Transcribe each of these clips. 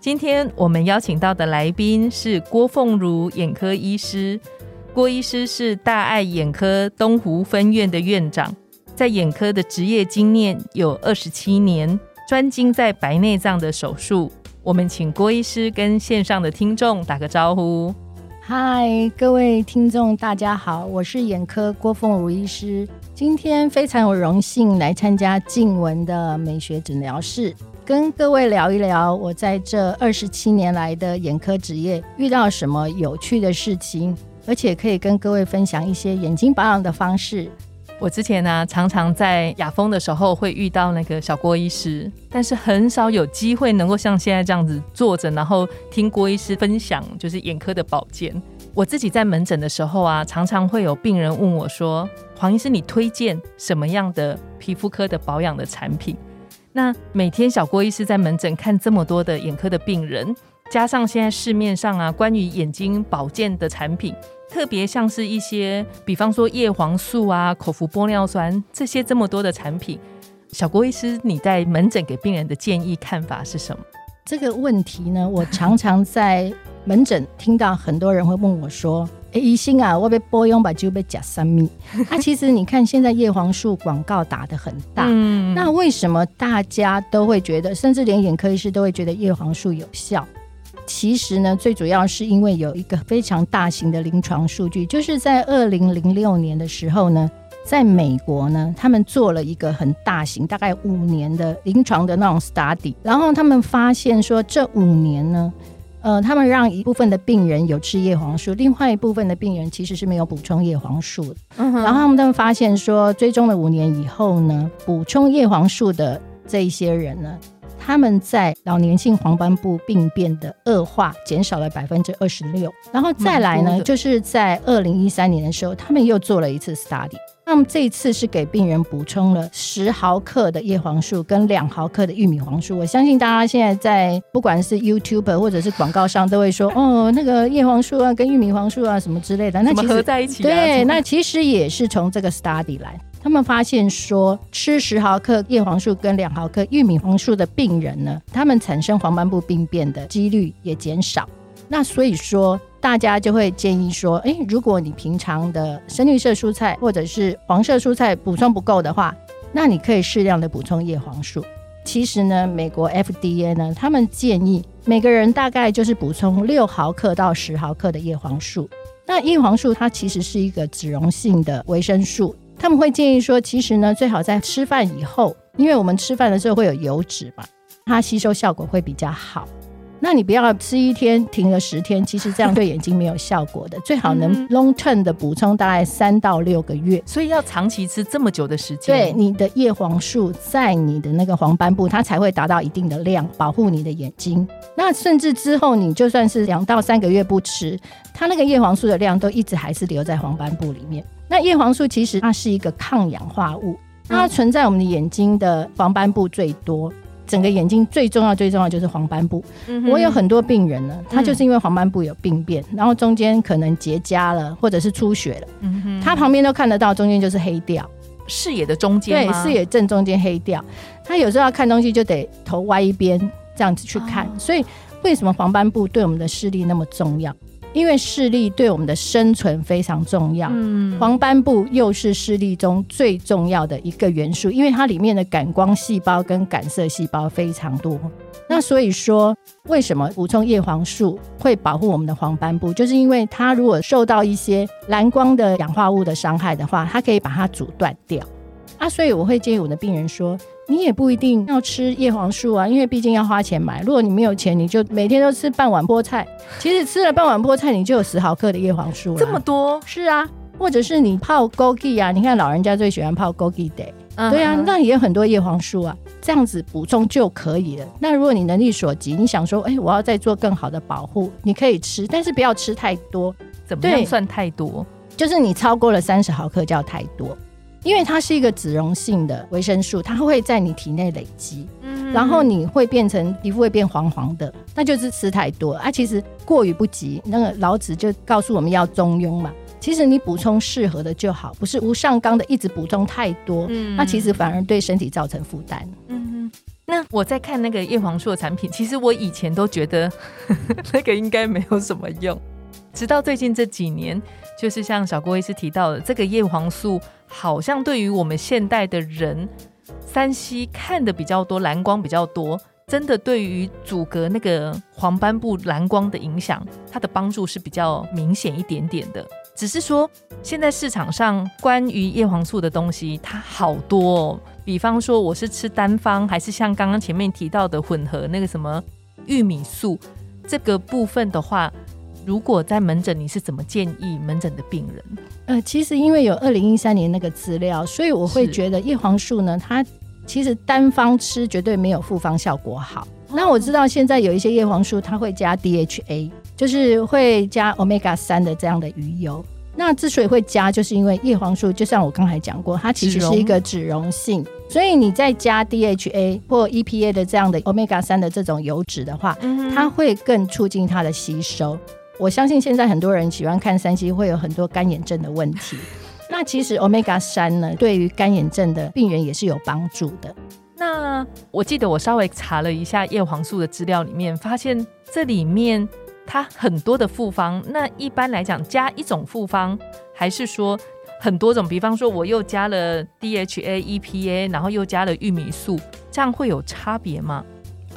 今天我们邀请到的来宾是郭凤如眼科医师。郭医师是大爱眼科东湖分院的院长，在眼科的职业经验有二十七年，专精在白内障的手术。我们请郭医师跟线上的听众打个招呼。嗨，各位听众，大家好，我是眼科郭凤如医师。今天非常有荣幸来参加静雯的美学诊疗室。跟各位聊一聊，我在这二十七年来的眼科职业遇到什么有趣的事情，而且可以跟各位分享一些眼睛保养的方式。我之前呢，常常在雅风的时候会遇到那个小郭医师，但是很少有机会能够像现在这样子坐着，然后听郭医师分享就是眼科的保健。我自己在门诊的时候啊，常常会有病人问我说：“黄医师，你推荐什么样的皮肤科的保养的产品？”那每天小郭医师在门诊看这么多的眼科的病人，加上现在市面上啊关于眼睛保健的产品，特别像是一些，比方说叶黄素啊、口服玻尿酸这些这么多的产品，小郭医师你在门诊给病人的建议看法是什么？这个问题呢，我常常在门诊听到很多人会问我说。哎，医生啊，我被波用吧就被假三米。那 其实你看，现在叶黄素广告打的很大，那为什么大家都会觉得，甚至连眼科医师都会觉得叶黄素有效？其实呢，最主要是因为有一个非常大型的临床数据，就是在二零零六年的时候呢，在美国呢，他们做了一个很大型，大概五年的临床的那种 study，然后他们发现说，这五年呢。呃，他们让一部分的病人有吃叶黄素，另外一部分的病人其实是没有补充叶黄素的。然后他们都发现说，追踪了五年以后呢，补充叶黄素的这一些人呢，他们在老年性黄斑部病变的恶化减少了百分之二十六。然后再来呢，就是在二零一三年的时候，他们又做了一次 study。那么这一次是给病人补充了十毫克的叶黄素跟两毫克的玉米黄素。我相信大家现在在不管是 YouTube 或者是广告上都会说，哦，那个叶黄素啊跟玉米黄素啊什么之类的。那其实合在一起？对，那其实也是从这个 study 来。他们发现说，吃十毫克叶黄素跟两毫克玉米黄素的病人呢，他们产生黄斑部病变的几率也减少。那所以说。大家就会建议说，诶，如果你平常的深绿色蔬菜或者是黄色蔬菜补充不够的话，那你可以适量的补充叶黄素。其实呢，美国 FDA 呢，他们建议每个人大概就是补充六毫克到十毫克的叶黄素。那叶黄素它其实是一个脂溶性的维生素，他们会建议说，其实呢，最好在吃饭以后，因为我们吃饭的时候会有油脂嘛，它吸收效果会比较好。那你不要吃一天停了十天，其实这样对眼睛没有效果的。最好能 long term 的补充大概三到六个月，所以要长期吃这么久的时间。对，你的叶黄素在你的那个黄斑部，它才会达到一定的量，保护你的眼睛。那甚至之后你就算是两到三个月不吃，它那个叶黄素的量都一直还是留在黄斑部里面。那叶黄素其实它是一个抗氧化物，它存在我们的眼睛的黄斑部最多。整个眼睛最重要、最重要就是黄斑部。我有很多病人呢，他就是因为黄斑部有病变，然后中间可能结痂了，或者是出血了，他旁边都看得到，中间就是黑掉，视野的中间对，视野正中间黑掉。他有时候要看东西就得头歪一边这样子去看。所以为什么黄斑部对我们的视力那么重要？因为视力对我们的生存非常重要，嗯，黄斑部又是视力中最重要的一个元素，因为它里面的感光细胞跟感色细胞非常多。那所以说，为什么补充叶黄素会保护我们的黄斑部？就是因为它如果受到一些蓝光的氧化物的伤害的话，它可以把它阻断掉。啊，所以我会建议我的病人说。你也不一定要吃叶黄素啊，因为毕竟要花钱买。如果你没有钱，你就每天都吃半碗菠菜。其实吃了半碗菠菜，你就有十毫克的叶黄素了。这么多？是啊，或者是你泡枸杞啊，你看老人家最喜欢泡枸杞的，对啊，嗯那也有很多叶黄素啊，这样子补充就可以了。那如果你能力所及，你想说，哎、我要再做更好的保护，你可以吃，但是不要吃太多，怎么样对算太多？就是你超过了三十毫克叫太多，因为它是一个脂溶性的维生素，它会在你体内累积，嗯然后你会变成皮肤会变黄黄的，那就是吃太多啊。其实过于不及，那个老子就告诉我们要中庸嘛。其实你补充适合的就好，不是无上纲的一直补充太多，嗯那其实反而对身体造成负担。嗯，那我在看那个叶黄素的产品，其实我以前都觉得 那个应该没有什么用，直到最近这几年，就是像小郭医师提到的，这个叶黄素好像对于我们现代的人，三 C 看的比较多，蓝光比较多。真的对于阻隔那个黄斑部蓝光的影响，它的帮助是比较明显一点点的。只是说，现在市场上关于叶黄素的东西，它好多哦。比方说，我是吃单方，还是像刚刚前面提到的混合那个什么玉米素这个部分的话，如果在门诊，你是怎么建议门诊的病人？呃，其实因为有二零一三年那个资料，所以我会觉得叶黄素呢，它其实单方吃绝对没有复方效果好。那我知道现在有一些叶黄素，它会加 DHA，就是会加 omega 三的这样的鱼油。那之所以会加，就是因为叶黄素，就像我刚才讲过，它其实是一个脂溶性，所以你再加 DHA 或 EPA 的这样的 omega 三的这种油脂的话，嗯它会更促进它的吸收。我相信现在很多人喜欢看三 C，会有很多干眼症的问题。那其实 omega 三呢，对于干眼症的病人也是有帮助的。那我记得我稍微查了一下叶黄素的资料，里面发现这里面它很多的复方。那一般来讲，加一种复方，还是说很多种？比方说，我又加了 DHA、EPA，然后又加了玉米素，这样会有差别吗？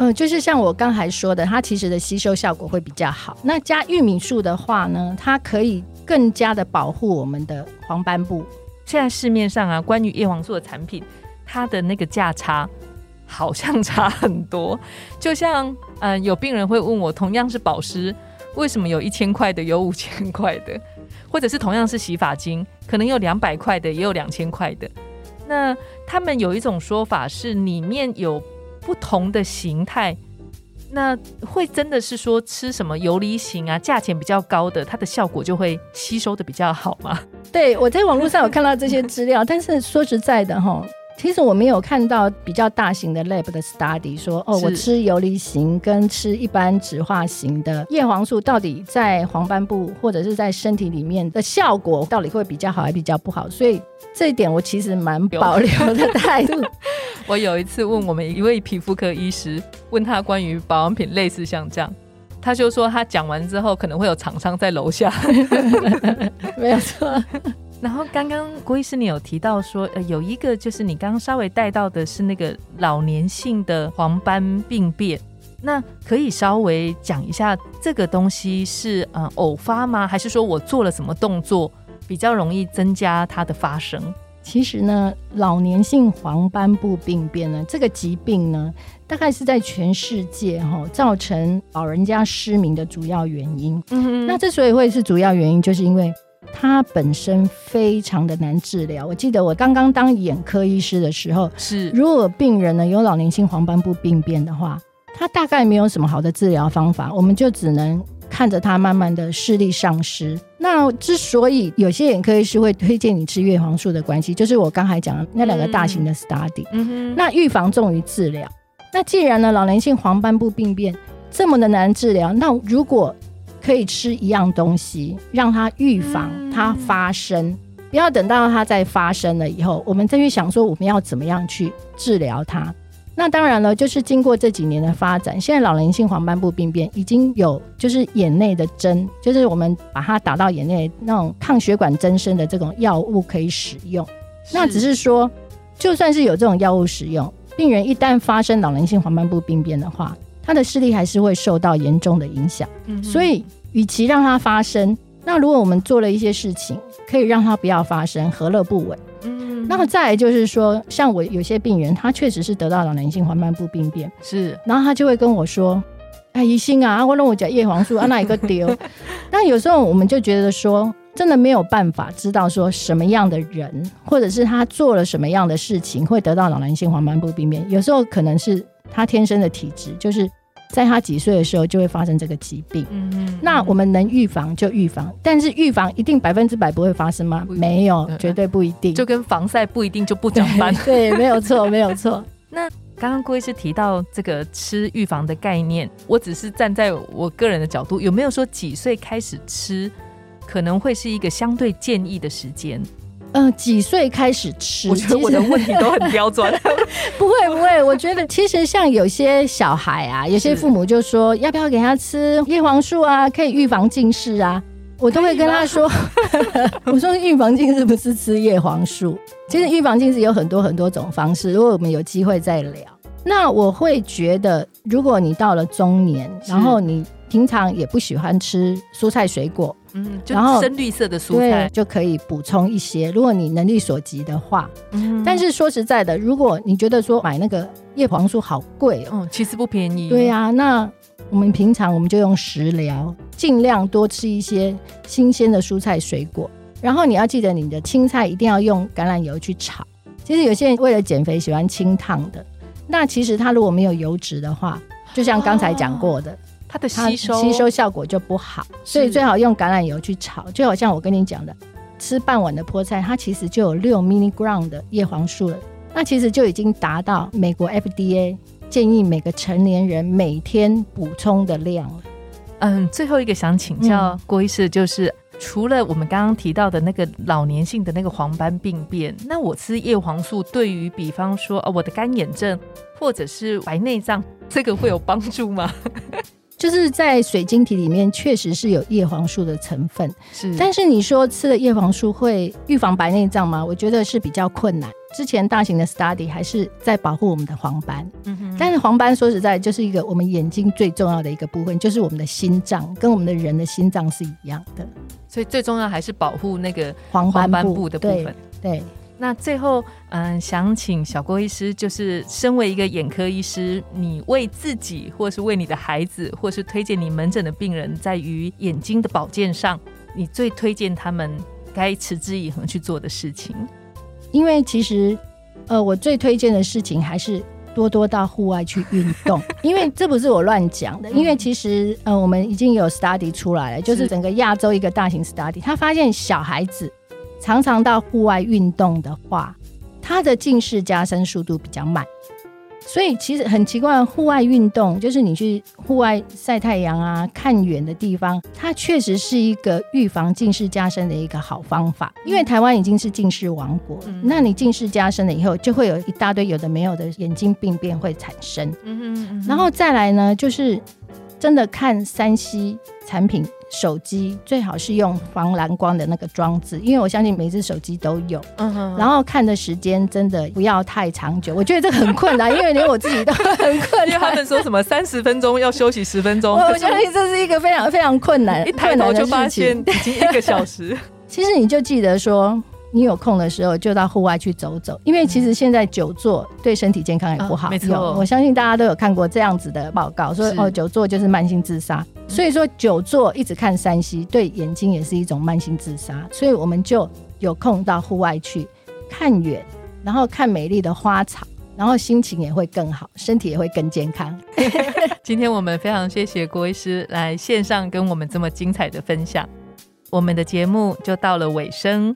呃，就是像我刚才说的，它其实的吸收效果会比较好。那加玉米素的话呢，它可以更加的保护我们的黄斑部。现在市面上啊，关于叶黄素的产品，它的那个价差好像 差很多。就像嗯、有病人会问我，同样是保湿，为什么有一千块的，有五千块的，或者是同样是洗发精，可能有两百块的，也有两千块的。那他们有一种说法是，里面有不同的形态。那会真的是说吃什么游离型啊，价钱比较高的，它的效果就会吸收的比较好吗？对我在网络上有看到这些资料，但是说实在的哈。其实我没有看到比较大型的 lab 的 study 说，哦，我吃游离型跟吃一般酯化型的叶黄素到底在黄斑部或者是在身体里面的效果到底会比较好还比较不好，所以这一点我其实蛮保留的态度。我有一次问我们一位皮肤科医师，问他关于保养品类似像这样，他就说他讲完之后可能会有厂商在楼下。没有错，然后刚刚郭医师你有提到说，呃，有一个就是你刚刚稍微带到的是那个老年性的黄斑病变，那可以稍微讲一下这个东西是呃偶发吗？还是说我做了什么动作比较容易增加它的发生？其实呢，老年性黄斑部病变呢，这个疾病呢，大概是在全世界哈、造成老人家失明的主要原因。嗯那之所以会是主要原因，就是因为它本身非常的难治疗。我记得我刚刚当眼科医师的时候，是如果病人呢有老年性黄斑部病变的话，他大概没有什么好的治疗方法，我们就只能看着他慢慢的视力丧失。那之所以有些眼科医师会推荐你吃叶黄素的关系，就是我刚才讲的那两个大型的 study。那预防重于治疗。那既然呢，老年性黄斑部病变这么的难治疗，那如果可以吃一样东西，让它预防嗯它发生，不要等到它再发生了以后，我们再去想说我们要怎么样去治疗它。那当然了，就是经过这几年的发展，现在老年性黄斑部病变已经有就是眼内的针，就是我们把它打到眼内那种抗血管增生的这种药物可以使用。那只是说，就算是有这种药物使用，病人一旦发生老年性黄斑部病变的话，他的视力还是会受到严重的影响。嗯所以，与其让它发生，那如果我们做了一些事情，可以让它不要发生，何乐不为？嗯那么再来就是说，像我有些病人，他确实是得到老年性黄斑部病变，是然后他就会跟我说：“哎，医 sinh 啊，我让我讲叶黄素啊，那一个丢。”那有时候我们就觉得说，真的没有办法知道说什么样的人，或者是他做了什么样的事情会得到老年性黄斑部病变。有时候可能是他天生的体质，就是在他几岁的时候就会发生这个疾病。嗯嗯那我们能预防就预防，但是预防一定百分之百不会发生吗？没有，绝对不一定。就跟防晒不一定就不长斑。对，没有错，没有错。那刚刚郭医师提到这个吃预防的概念，我只是站在我个人的角度，有没有说几岁开始吃可能会是一个相对建议的时间？嗯、几岁开始吃？我觉得我的问题都很刁钻。不会不会，我觉得其实像有些小孩啊，有些父母就说要不要给他吃叶黄素啊，可以预防近视啊。我都会跟他说，我说预防近视不是吃叶黄素，其实预防近视有很多很多种方式，如果我们有机会再聊。那我会觉得，如果你到了中年，然后你平常也不喜欢吃蔬菜水果，嗯，就然后深绿色的蔬，菜。就可以补充一些。如果你能力所及的话，嗯但是说实在的，如果你觉得说买那个叶黄素好贵哦，嗯，其实不便宜。对呀、那我们平常我们就用食疗，尽量多吃一些新鲜的蔬菜水果。然后你要记得，你的青菜一定要用橄榄油去炒。其实有些人为了减肥喜欢清烫的，那其实它如果没有油脂的话，就像刚才讲过的，它的吸收吸收效果就不好，所以最好用橄榄油去炒。就好像我跟你讲的，吃半碗的菠菜，它其实就有六 milligram 的叶黄素了，那其实就已经达到美国 FDA 建议每个成年人每天补充的量了。嗯，最后一个想请教郭医师，就是、除了我们刚刚提到的那个老年性的那个黄斑病变，那我吃叶黄素对于比方说哦我的干眼症或者是白内障，这个会有帮助吗？就是在水晶体里面确实是有叶黄素的成分，是但是你说吃了叶黄素会预防白内障吗？我觉得是比较困难。之前大型的 study 还是在保护我们的黄斑，嗯哼但是黄斑说实在就是一个我们眼睛最重要的一个部分，就是我们的心脏，跟我们的人的心脏是一样的。所以最重要还是保护那个黄斑部部的部分。对对，那最后，嗯，想请小郭医师，就是身为一个眼科医师，你为自己，或是为你的孩子，或是推荐你门诊的病人，在于眼睛的保健上，你最推荐他们该持之以恒去做的事情。因为其实呃，我最推荐的事情还是。多多到户外去运动，因为这不是我乱讲的。因为其实呃，我们已经有 study 出来了，就是是整个亚洲一个大型 study，他发现小孩子常常到户外运动的话，他的近视加深速度比较慢。所以其实很奇怪，户外运动就是你去户外晒太阳啊，看远的地方，它确实是一个预防近视加深的一个好方法。因为台湾已经是近视王国，嗯那你近视加深了以后，就会有一大堆有的没有的眼睛病变会产生。嗯哼然后再来呢，就是真的看三 C 产品。手机最好是用防蓝光的那个装置，因为我相信每只手机都有。嗯哼然后看的时间真的不要太长久，我觉得这个很困难，因为连我自己都很困因为他。们说什么三十分钟要休息十分钟，我相信这是一个非常非常困难、一抬头就发事现情。已经一个小时。其实你就记得说，你有空的时候就到户外去走走，因为其实现在久坐对身体健康也不好。啊没错我相信大家都有看过这样子的报告，说哦，久坐就是慢性自杀。所以说久坐一直看山西，对眼睛也是一种慢性自杀。所以我们就有空到户外去看远，然后看美丽的花草。然后心情也会更好，身体也会更健康。今天我们非常谢谢郭医师来线上跟我们这么精彩的分享，我们的节目就到了尾声。